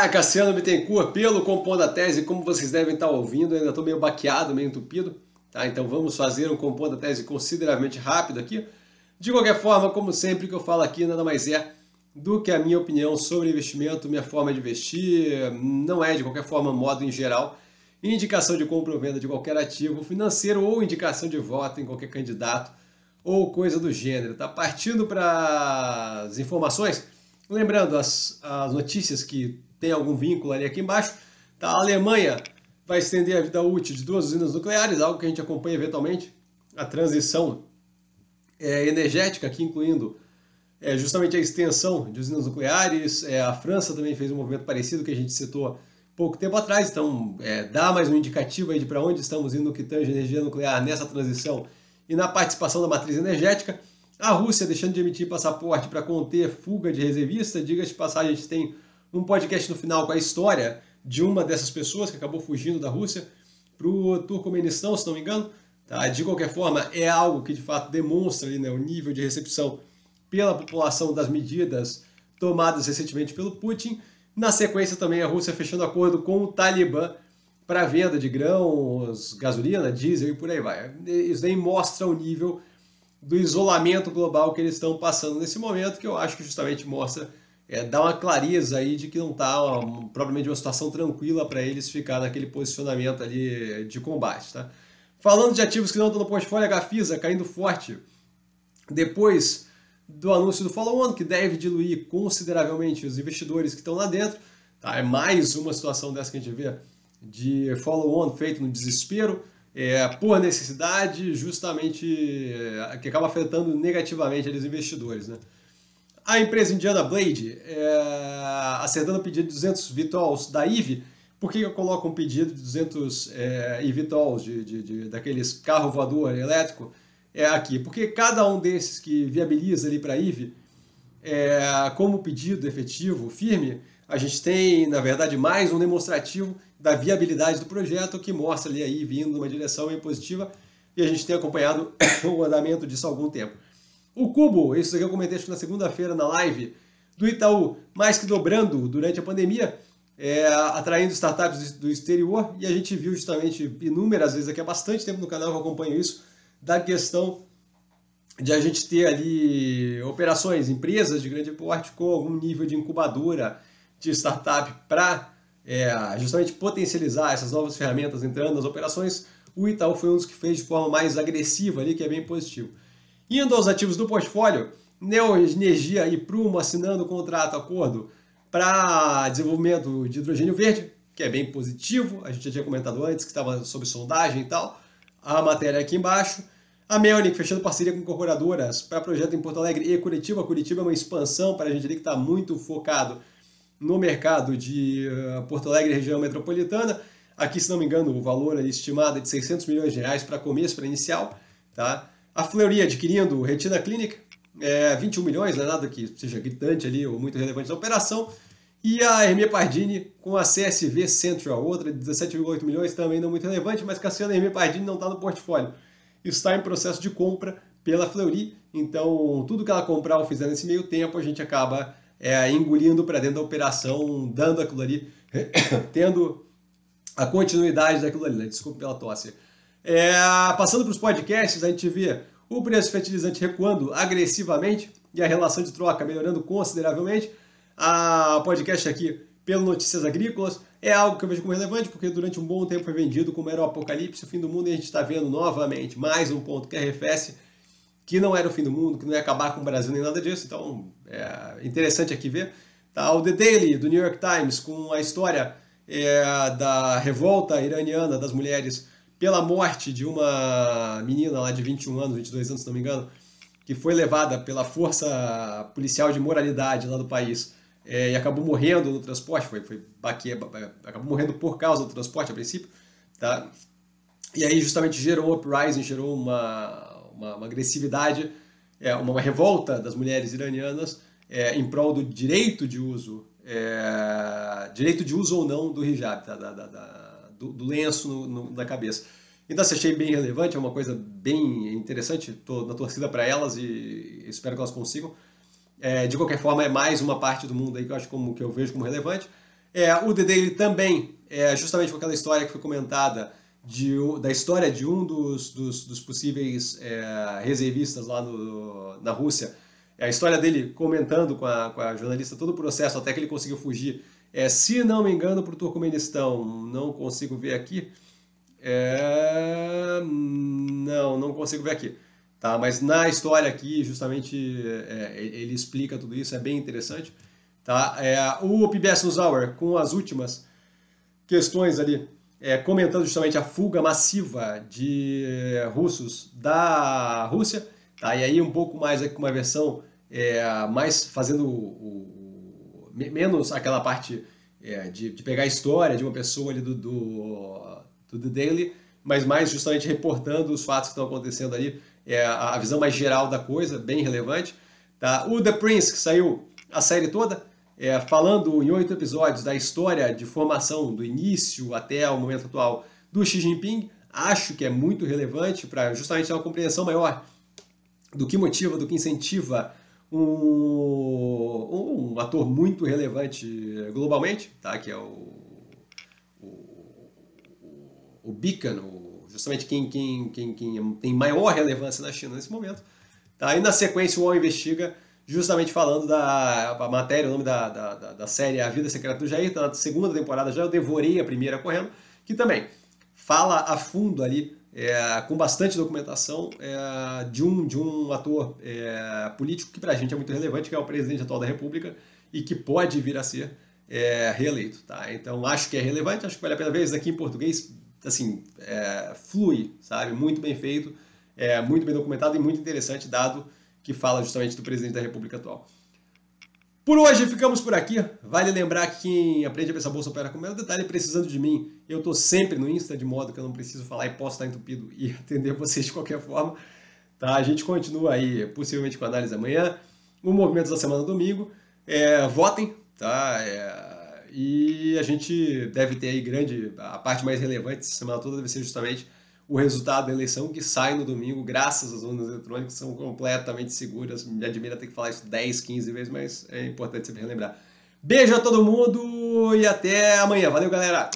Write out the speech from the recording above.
Olá, Cassiano Bittencourt, pelo Compondo a Tese, como vocês devem estar ouvindo, ainda estou meio baqueado, meio entupido, tá? Então vamos fazer um Compondo a Tese consideravelmente rápido aqui. De qualquer forma, como sempre que eu falo aqui, nada mais é do que a minha opinião sobre investimento, minha forma de investir, não é de qualquer forma modo em geral, indicação de compra ou venda de qualquer ativo financeiro ou indicação de voto em qualquer candidato ou coisa do gênero, tá? Partindo para as informações, lembrando as, as notícias que tem algum vínculo ali aqui embaixo. Tá? A Alemanha vai estender a vida útil de duas usinas nucleares, algo que a gente acompanha eventualmente, a transição é, energética, aqui incluindo é, justamente a extensão de usinas nucleares. É, a França também fez um movimento parecido que a gente citou pouco tempo atrás, então é, dá mais um indicativo aí de para onde estamos indo no que tange energia nuclear nessa transição e na participação da matriz energética. A Rússia deixando de emitir passaporte para conter fuga de reservista, diga-se de passagem, a gente tem um podcast no final com a história de uma dessas pessoas que acabou fugindo da Rússia para o Turcomenistão, se não me engano. Tá? De qualquer forma, é algo que de fato demonstra ali, né, o nível de recepção pela população das medidas tomadas recentemente pelo Putin. Na sequência, também a Rússia fechando acordo com o Talibã para venda de grãos, gasolina, diesel e por aí vai. Isso daí mostra o nível do isolamento global que eles estão passando nesse momento, que eu acho que justamente mostra é, dá uma clareza aí de que não está provavelmente uma situação tranquila para eles ficar naquele posicionamento ali de combate. Tá? Falando de ativos que não estão no portfólio, a Gafisa caindo forte depois do anúncio do follow-on, que deve diluir consideravelmente os investidores que estão lá dentro. Tá? É mais uma situação dessa que a gente vê de follow-on feito no desespero, é, por necessidade, justamente é, que acaba afetando negativamente os investidores. Né? A empresa indiana Blade, é, acertando o pedido de 200 Vitols da IVE, por que eu coloco um pedido de 200 é, eVTOLs, de, de, de, daqueles carro voador elétrico, é aqui? Porque cada um desses que viabiliza ali para a IVE, é, como pedido efetivo, firme, a gente tem, na verdade, mais um demonstrativo da viabilidade do projeto que mostra ali a IVE indo numa direção bem positiva e a gente tem acompanhado o andamento disso há algum tempo. O Cubo, isso aqui eu comentei acho na segunda-feira na live do Itaú, mais que dobrando durante a pandemia, é, atraindo startups do exterior, e a gente viu justamente inúmeras vezes aqui há bastante tempo no canal que eu acompanho isso, da questão de a gente ter ali operações, empresas de grande porte com algum nível de incubadora de startup para é, justamente potencializar essas novas ferramentas entrando nas operações. O Itaú foi um dos que fez de forma mais agressiva ali, que é bem positivo. Indo aos ativos do portfólio, Neoenergia e Prumo assinando contrato, acordo para desenvolvimento de hidrogênio verde, que é bem positivo, a gente já tinha comentado antes que estava sob sondagem e tal, a matéria aqui embaixo. A Melnick fechando parceria com incorporadoras para projeto em Porto Alegre e Curitiba. Curitiba é uma expansão para a gente ali que está muito focado no mercado de uh, Porto Alegre região metropolitana. Aqui, se não me engano, o valor estimado é de 600 milhões de reais para começo, para inicial. Tá? A Fleury adquirindo Retina Clinic, é, 21 milhões, não é nada que seja gritante ali ou muito relevante na operação. E a Hermia Pardini com a CSV Central, outra de 17,8 milhões, também não muito relevante, mas Cassiano Hermia Pardini não está no portfólio. Está em processo de compra pela Fleury, então tudo que ela comprar ou fizer nesse meio tempo, a gente acaba é, engolindo para dentro da operação, dando aquilo ali, tendo a continuidade daquilo ali. Né? Desculpa pela tosse. É, passando para os podcasts, a gente vê o preço fertilizante recuando agressivamente e a relação de troca melhorando consideravelmente. A podcast aqui, pelo Notícias Agrícolas, é algo que eu vejo como relevante, porque durante um bom tempo foi vendido como era o apocalipse, o fim do mundo, e a gente está vendo novamente mais um ponto que arrefece que não era o fim do mundo, que não ia acabar com o Brasil nem nada disso. Então, é interessante aqui ver. Tá, o The Daily, do New York Times, com a história é, da revolta iraniana das mulheres pela morte de uma menina lá de 21 anos, 22 anos, se não me engano, que foi levada pela força policial de moralidade lá do país é, e acabou morrendo no transporte, foi, foi baque, acabou morrendo por causa do transporte a princípio, tá? E aí justamente gerou um uprising, gerou uma, uma, uma agressividade, é, uma, uma, revolta das mulheres iranianas é, em prol do direito de uso, é, direito de uso ou não do hijab, tá? da, da, da do, do lenço no, no, na cabeça. Então, se achei bem relevante, é uma coisa bem interessante, estou na torcida para elas e espero que elas consigam. É, de qualquer forma, é mais uma parte do mundo aí que eu acho como que eu vejo como relevante. É, o The Daily também, é, justamente com aquela história que foi comentada, de, da história de um dos, dos, dos possíveis é, reservistas lá no, na Rússia, a história dele comentando com a, com a jornalista todo o processo até que ele conseguiu fugir, é, se não me engano, para o Turcomenistão, não consigo ver aqui, é, não, não consigo ver aqui. Tá, mas na história aqui, justamente, é, ele explica tudo isso, é bem interessante. Tá? É, o PBS NewsHour, com as últimas questões ali, é, comentando justamente a fuga massiva de russos da Rússia, tá? e aí um pouco mais com uma versão é, mais fazendo o, o, menos aquela parte é, de, de, pegar a história de uma pessoa ali do, do, do The Daily, mas mais justamente reportando os fatos que estão acontecendo ali, é, a, visão mais geral da coisa, bem relevante. Tá? O The Prince, que saiu a série toda, é, falando em oito episódios da história de formação do início até o momento atual do Xi Jinping, acho que é muito relevante para justamente ter uma compreensão maior do que motiva, do que incentiva um, um ator muito relevante globalmente, tá? que é o, o, o justamente quem, quem, quem, quem tem maior relevância na China nesse momento. Tá? E na sequência o UOL investiga justamente falando da a matéria, o nome da, da, da, da série A Vida Secreta do Jair, tá na segunda temporada já, eu devorei a primeira correndo, que também fala a fundo ali, é, com bastante documentação, é, de, um, de um ator é, político que para a gente é muito relevante, que é o presidente atual da República e que pode vir a ser é, reeleito. Tá? Então acho que é relevante, acho que vale a pena ver isso aqui em português, assim, é, flui, sabe? Muito bem feito, é, muito bem documentado e muito interessante, dado que fala justamente do presidente da República atual. Por hoje ficamos por aqui. Vale lembrar que quem aprende a pensar bolsa opera com o detalhe precisando de mim. Eu estou sempre no Insta, de modo que eu não preciso falar e posso estar entupido e atender vocês de qualquer forma. Tá? A gente continua aí, possivelmente com análise amanhã. O movimento da semana domingo. É, votem, tá? É, e a gente deve ter aí grande. A parte mais relevante dessa semana toda deve ser justamente o resultado da eleição que sai no domingo, graças às urnas eletrônicas, são completamente seguras. Me admira ter que falar isso 10, 15 vezes, mas é importante sempre relembrar. Beijo a todo mundo e até amanhã. Valeu, galera!